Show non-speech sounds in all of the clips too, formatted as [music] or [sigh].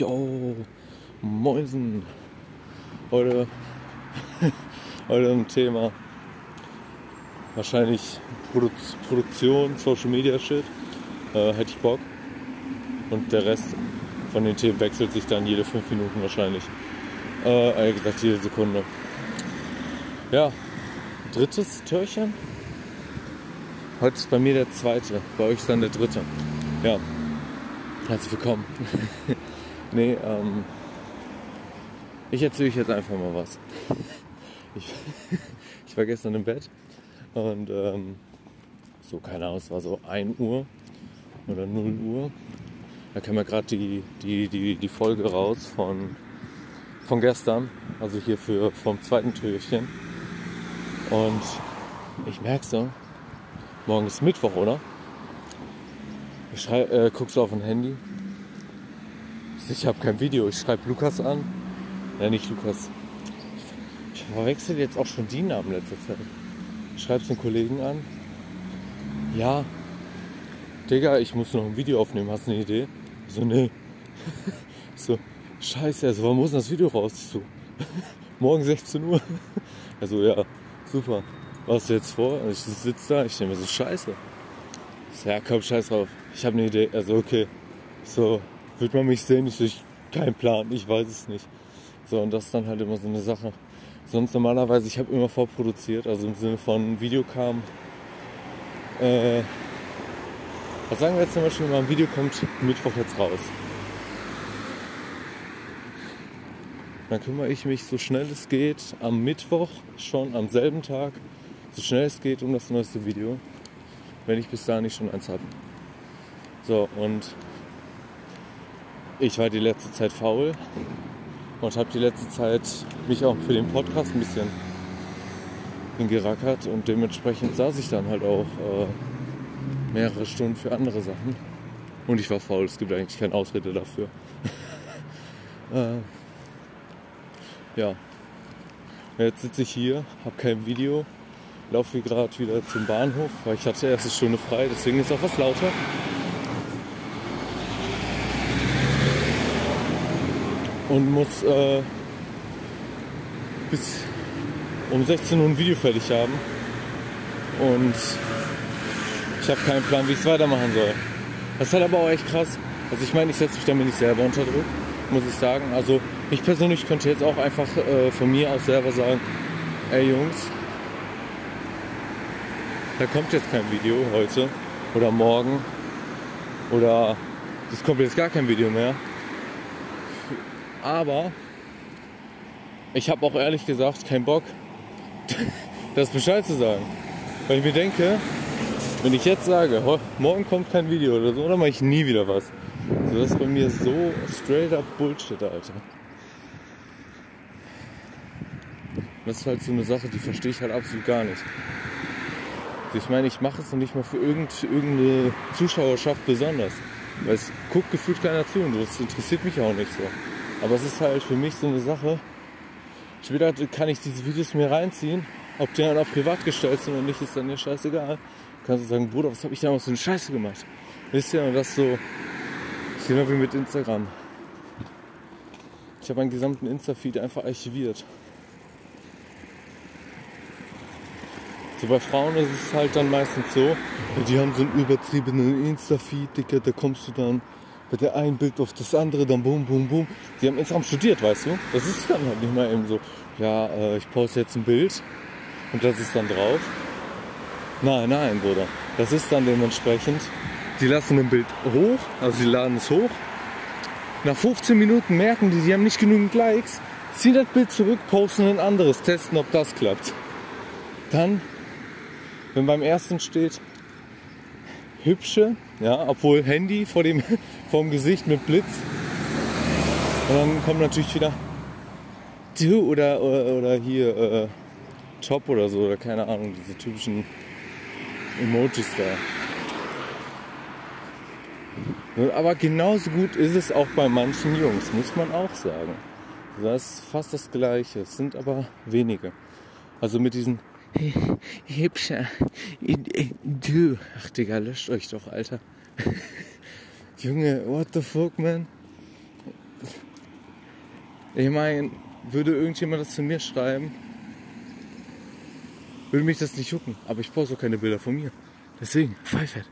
Yo, Mäusen. Heute, [laughs] heute ein Thema. Wahrscheinlich Produ Produktion, Social Media Shit. Äh, hätte ich Bock. Und der Rest von den Themen wechselt sich dann jede fünf Minuten wahrscheinlich. Äh, eher gesagt jede Sekunde. Ja, drittes Türchen. Heute ist bei mir der zweite, bei euch ist dann der dritte. Ja, herzlich willkommen. [laughs] nee, ähm, ich erzähle euch jetzt einfach mal was. Ich, [laughs] ich war gestern im Bett und ähm, so, keine Ahnung, es war so 1 Uhr oder 0 Uhr. Da kam ja gerade die, die, die, die Folge raus von, von gestern, also hier für, vom zweiten Türchen. Und ich merke so, morgen ist Mittwoch, oder? Ich schrei, äh, guckst du auf ein Handy. Ich habe kein Video. Ich schreibe Lukas an. Ja, nicht Lukas. Ich verwechsel jetzt auch schon die Namen letzter Zeit. Ich schreibe einen Kollegen an. Ja, Digga, ich muss noch ein Video aufnehmen. Hast du eine Idee? So, nee. so, scheiße, also wann muss das Video raus? So, [laughs] morgen 16 Uhr. Also ja, super. Was hast du jetzt vor? Ich sitze da, ich mir so, scheiße. So, ja, komm, scheiß drauf. Ich habe eine Idee. Also, okay. So, wird man mich sehen? Ich so, kein Plan, ich weiß es nicht. So, und das ist dann halt immer so eine Sache. Sonst normalerweise, ich habe immer vorproduziert, also im Sinne von Video kam. Äh, was sagen wir jetzt zum Beispiel, mal ein Video kommt Mittwoch jetzt raus. Dann kümmere ich mich so schnell es geht am Mittwoch, schon am selben Tag, so schnell es geht um das neueste Video, wenn ich bis dahin nicht schon eins habe. So, und ich war die letzte Zeit faul und habe die letzte Zeit mich auch für den Podcast ein bisschen hingerackert und dementsprechend saß ich dann halt auch äh, mehrere Stunden für andere Sachen. Und ich war faul, es gibt eigentlich keine Ausrede dafür. [laughs] äh, ja. Jetzt sitze ich hier, habe kein Video, laufe gerade wieder zum Bahnhof, weil ich hatte erst eine Stunde frei, deswegen ist auch was lauter. Und muss äh, bis um 16 Uhr ein Video fertig haben. Und ich habe keinen Plan, wie ich es weitermachen soll. Das ist halt aber auch echt krass. Also ich meine, ich setze mich damit nicht selber unter Druck, muss ich sagen. Also ich persönlich könnte jetzt auch einfach äh, von mir aus selber sagen, ey Jungs, da kommt jetzt kein Video heute oder morgen oder es kommt jetzt gar kein Video mehr. Aber ich habe auch ehrlich gesagt keinen Bock, [laughs] das Bescheid zu sagen. Weil ich mir denke, wenn ich jetzt sage, morgen kommt kein Video oder so, dann mache ich nie wieder was. Also das ist bei mir so straight up Bullshit, Alter. Das ist halt so eine Sache, die verstehe ich halt absolut gar nicht. Ich meine, ich mache es noch nicht mal für irgendeine Zuschauerschaft besonders. Weil es guckt gefühlt keiner zu und das interessiert mich auch nicht so. Aber es ist halt für mich so eine Sache. Später kann ich diese Videos mir reinziehen. Ob die dann auch privat gestellt sind oder nicht, ist dann mir scheißegal. Kannst du sagen, Bruder, was habe ich damals für eine Scheiße gemacht? Wisst ihr, und das so, genau wie mit Instagram. Ich habe meinen gesamten Insta-Feed einfach archiviert. So bei Frauen ist es halt dann meistens so, die haben so einen übertriebenen Insta-Feed, Digga, da kommst du dann bei der einen Bild auf das andere, dann boom, boom, boom. Die haben Instagram studiert, weißt du? Das ist dann halt nicht mal eben so, ja, äh, ich poste jetzt ein Bild und das ist dann drauf. Nein, nein, Bruder. Das ist dann dementsprechend, die lassen ein Bild hoch, also sie laden es hoch. Nach 15 Minuten merken die, die haben nicht genügend Likes, ziehen das Bild zurück, posten ein anderes, testen, ob das klappt. Dann, wenn beim ersten steht, hübsche, ja, obwohl Handy vor dem, [laughs] vor dem Gesicht mit Blitz. Und dann kommt natürlich wieder du oder, oder, oder hier äh, Top oder so, oder keine Ahnung, diese typischen Emojis da. Aber genauso gut ist es auch bei manchen Jungs, muss man auch sagen. Das ist fast das Gleiche. Es sind aber wenige. Also mit diesen Hübscher, du. Ach Digga, löscht euch doch, Alter. [laughs] Junge, what the fuck, man? Ich meine, würde irgendjemand das zu mir schreiben, würde mich das nicht jucken. Aber ich brauche so keine Bilder von mir. Deswegen, Pfeifert.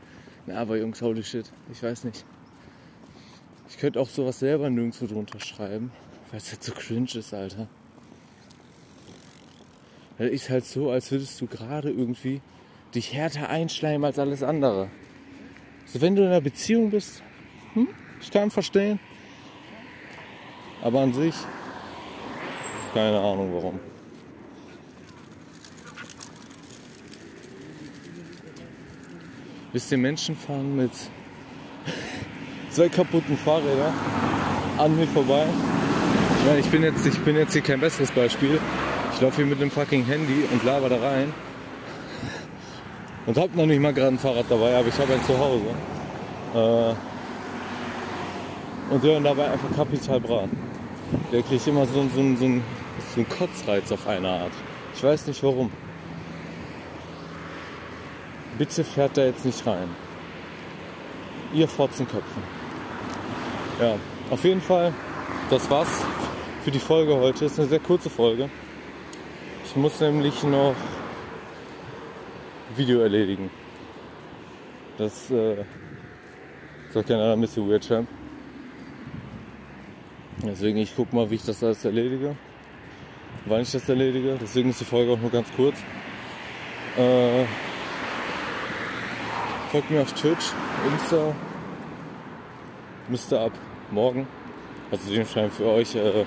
Na, aber Jungs, holy shit. Ich weiß nicht. Ich könnte auch sowas selber nirgendwo drunter schreiben, weil es halt so cringe ist, Alter. Das ist halt so, als würdest du gerade irgendwie dich härter einschleimen als alles andere. So, wenn du in einer Beziehung bist, hm, ich kann verstehen. Aber an sich, keine Ahnung warum. Wisst ihr, Menschen fahren mit [laughs] zwei kaputten Fahrrädern an mir vorbei. Ich meine, ich bin jetzt, ich bin jetzt hier kein besseres Beispiel. Ich laufe hier mit einem fucking Handy und laber da rein. Und hab noch nicht mal gerade ein Fahrrad dabei, aber ich habe ein zu Hause. Äh, und hören dabei einfach kapital brat. Der kriegt immer so, so, so, so einen Kotzreiz auf eine Art. Ich weiß nicht warum. Bitte fährt da jetzt nicht rein. Ihr Fotzenköpfen. Ja, auf jeden Fall, das war's für die Folge heute. Ist eine sehr kurze Folge. Ich muss nämlich noch Video erledigen. Das äh, sagt ja einer Missy Weird Champ. Deswegen, ich guck mal, wie ich das alles erledige. Wann ich das erledige. Deswegen ist die Folge auch nur ganz kurz. Äh, folgt mir auf Twitch, Insta. Müsste ab morgen. Also dementsprechend für euch, äh,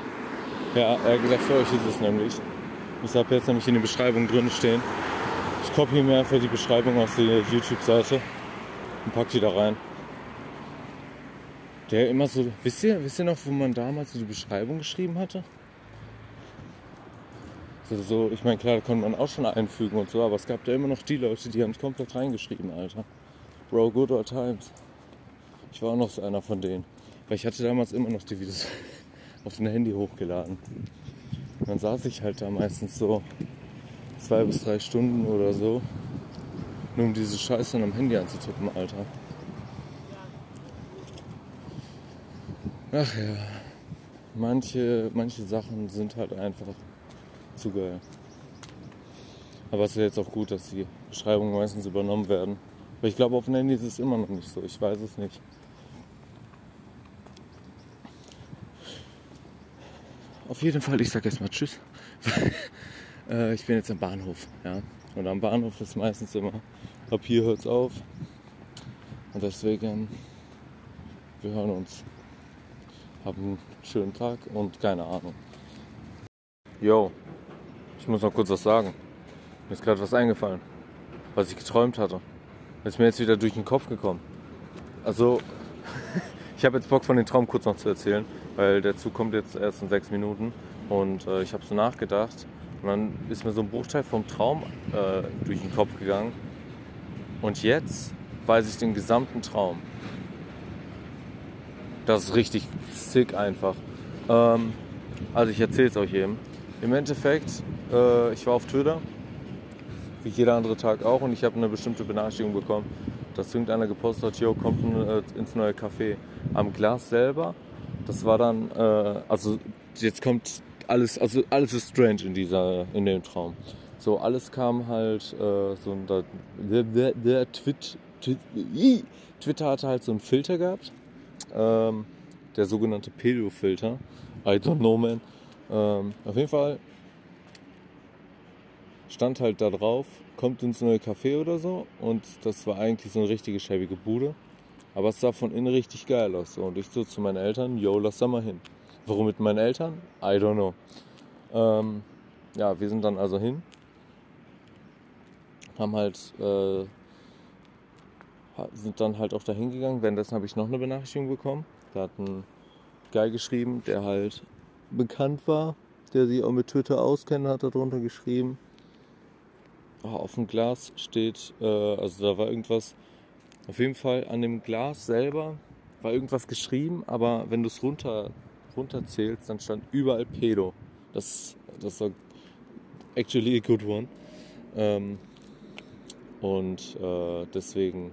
ja, eher gesagt für euch ist es nämlich. Ich habe jetzt nämlich in der Beschreibung drin stehen. Ich kopiere mir einfach die Beschreibung aus der YouTube-Seite und packe die da rein. Der immer so, wisst ihr, wisst ihr noch, wo man damals so die Beschreibung geschrieben hatte? So, so ich meine, klar, da konnte man auch schon einfügen und so, aber es gab da immer noch die Leute, die haben es komplett reingeschrieben, Alter. Bro, good old times. Ich war auch noch so einer von denen. Weil ich hatte damals immer noch die Videos [laughs] auf dem Handy hochgeladen. Dann saß ich halt da meistens so zwei bis drei Stunden oder so, nur um diese Scheiße am Handy anzutippen, Alter. Ach ja, manche, manche Sachen sind halt einfach zu geil. Aber es ist ja jetzt auch gut, dass die Beschreibungen meistens übernommen werden. Aber ich glaube, auf dem Handy ist es immer noch nicht so. Ich weiß es nicht. Auf jeden Fall, ich sage erstmal Tschüss. [laughs] äh, ich bin jetzt am Bahnhof. Ja? Und am Bahnhof ist meistens immer, ab hier hört es auf. Und deswegen, wir hören uns. Haben einen schönen Tag und keine Ahnung. Yo, ich muss noch kurz was sagen. Mir ist gerade was eingefallen, was ich geträumt hatte. Das ist mir jetzt wieder durch den Kopf gekommen. Also, [laughs] ich habe jetzt Bock von dem Traum kurz noch zu erzählen weil der Zug kommt jetzt erst in sechs Minuten und äh, ich habe so nachgedacht und dann ist mir so ein Bruchteil vom Traum äh, durch den Kopf gegangen und jetzt weiß ich den gesamten Traum. Das ist richtig sick einfach. Ähm, also ich erzähle es euch eben. Im Endeffekt, äh, ich war auf Twitter, wie jeder andere Tag auch, und ich habe eine bestimmte Benachrichtigung bekommen, dass irgendeiner gepostet hat, yo, kommt äh, ins neue Café. Am Glas selber das war dann, äh, also jetzt kommt alles, also alles ist strange in dieser, in dem Traum. So, alles kam halt, äh, so ein, der, der, der Twit, Twit, Twitter hatte halt so einen Filter gehabt, ähm, der sogenannte Pedo-Filter. I don't know, man. Ähm, auf jeden Fall stand halt da drauf, kommt ins neue Café oder so und das war eigentlich so eine richtige schäbige Bude. Aber es sah von innen richtig geil aus. Und ich so zu meinen Eltern, yo, lass da mal hin. Warum mit meinen Eltern? I don't know. Ähm, ja, wir sind dann also hin. Haben halt, äh, sind dann halt auch da hingegangen. Währenddessen habe ich noch eine Benachrichtigung bekommen. Da hat ein Guy geschrieben, der halt bekannt war, der sich auch mit Twitter auskennt, hat darunter geschrieben. Oh, auf dem Glas steht, äh, also da war irgendwas, auf jeden Fall an dem Glas selber war irgendwas geschrieben, aber wenn du es runter, runterzählst, dann stand überall Pedo. Das, das war actually a good one. Ähm, und äh, deswegen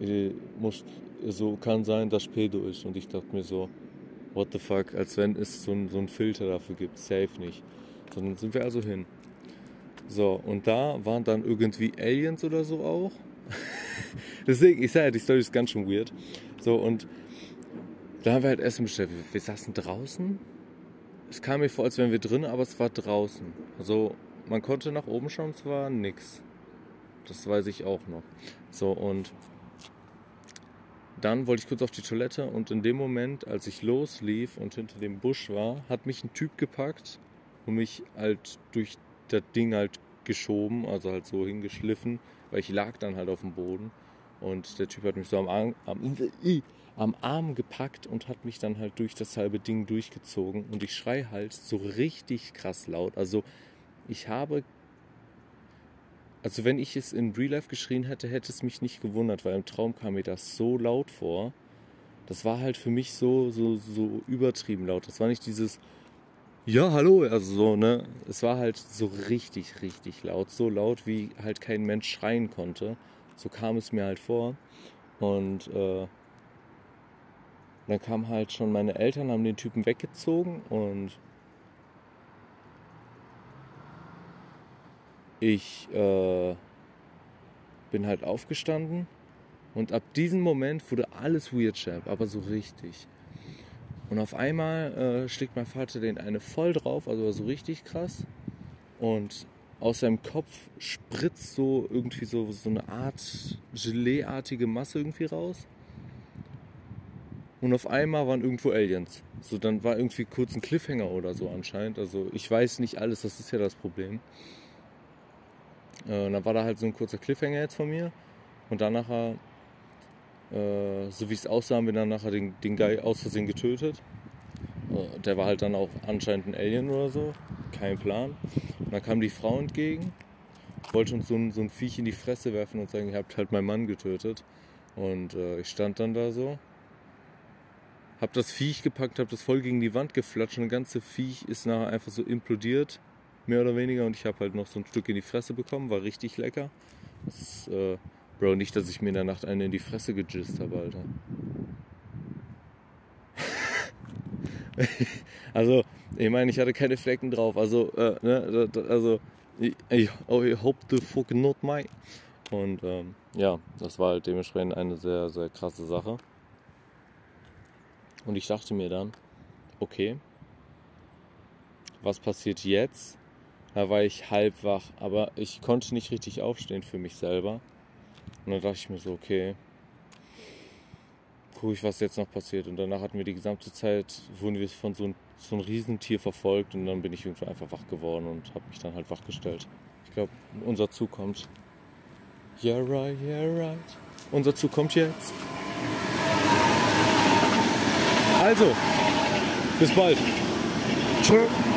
äh, muss, so kann sein, dass Pedo ist. Und ich dachte mir so, what the fuck, als wenn es so, ein, so einen Filter dafür gibt. Safe nicht. Sondern sind wir also hin. So, und da waren dann irgendwie Aliens oder so auch. [laughs] [laughs] Deswegen, ich sage ja, die Story ist ganz schön weird. So, und da haben wir halt Essen bestellt. Wir, wir saßen draußen. Es kam mir vor, als wären wir drin, aber es war draußen. Also, man konnte nach oben schauen, es war nix. Das weiß ich auch noch. So, und dann wollte ich kurz auf die Toilette und in dem Moment, als ich loslief und hinter dem Busch war, hat mich ein Typ gepackt und mich halt durch das Ding halt geschoben, also halt so hingeschliffen, weil ich lag dann halt auf dem Boden und der Typ hat mich so am Arm, am, am Arm gepackt und hat mich dann halt durch das halbe Ding durchgezogen und ich schrei halt so richtig krass laut. Also ich habe also wenn ich es in Real Life geschrien hätte, hätte es mich nicht gewundert, weil im Traum kam mir das so laut vor. Das war halt für mich so, so, so übertrieben laut. Das war nicht dieses, ja, hallo, also so, ne? Es war halt so richtig, richtig laut. So laut, wie halt kein Mensch schreien konnte. So kam es mir halt vor. Und äh, dann kamen halt schon meine Eltern, haben den Typen weggezogen und ich äh, bin halt aufgestanden und ab diesem Moment wurde alles Weird Champ, aber so richtig. Und auf einmal äh, schlägt mein Vater den eine voll drauf, also so richtig krass. Und aus seinem Kopf spritzt so irgendwie so, so eine Art Gelee-artige Masse irgendwie raus. Und auf einmal waren irgendwo Aliens. So, dann war irgendwie kurz ein Cliffhanger oder so anscheinend. Also ich weiß nicht alles, das ist ja das Problem. Äh, und dann war da halt so ein kurzer Cliffhanger jetzt von mir. Und dann nachher, äh, so wie es aussah, haben wir dann nachher den, den Guy aus Versehen getötet. Äh, der war halt dann auch anscheinend ein Alien oder so. Kein Plan. Und dann kam die Frau entgegen, wollte uns so ein, so ein Viech in die Fresse werfen und sagen, ihr habt halt meinen Mann getötet. Und äh, ich stand dann da so, hab das Viech gepackt, hab das voll gegen die Wand geflatscht und das ganze Viech ist nachher einfach so implodiert mehr oder weniger. Und ich habe halt noch so ein Stück in die Fresse bekommen, war richtig lecker. Das, äh, Bro, nicht, dass ich mir in der Nacht eine in die Fresse gejist habe, Alter. [laughs] also, ich meine, ich hatte keine Flecken drauf. Also, äh, ne, also, ich, ich, oh, I hope the fuck not my. Und ähm, ja, das war halt dementsprechend eine sehr, sehr krasse Sache. Und ich dachte mir dann, okay, was passiert jetzt, da war ich halb wach, aber ich konnte nicht richtig aufstehen für mich selber. Und dann dachte ich mir so, okay, gucke ich, was jetzt noch passiert. Und danach hatten wir die gesamte Zeit, wurden wir von so einem so ein Riesentier verfolgt und dann bin ich irgendwann einfach wach geworden und habe mich dann halt wachgestellt. Ich glaube, unser Zug kommt. Yeah right, yeah right. Unser Zug kommt jetzt. Also, bis bald. Tschüss.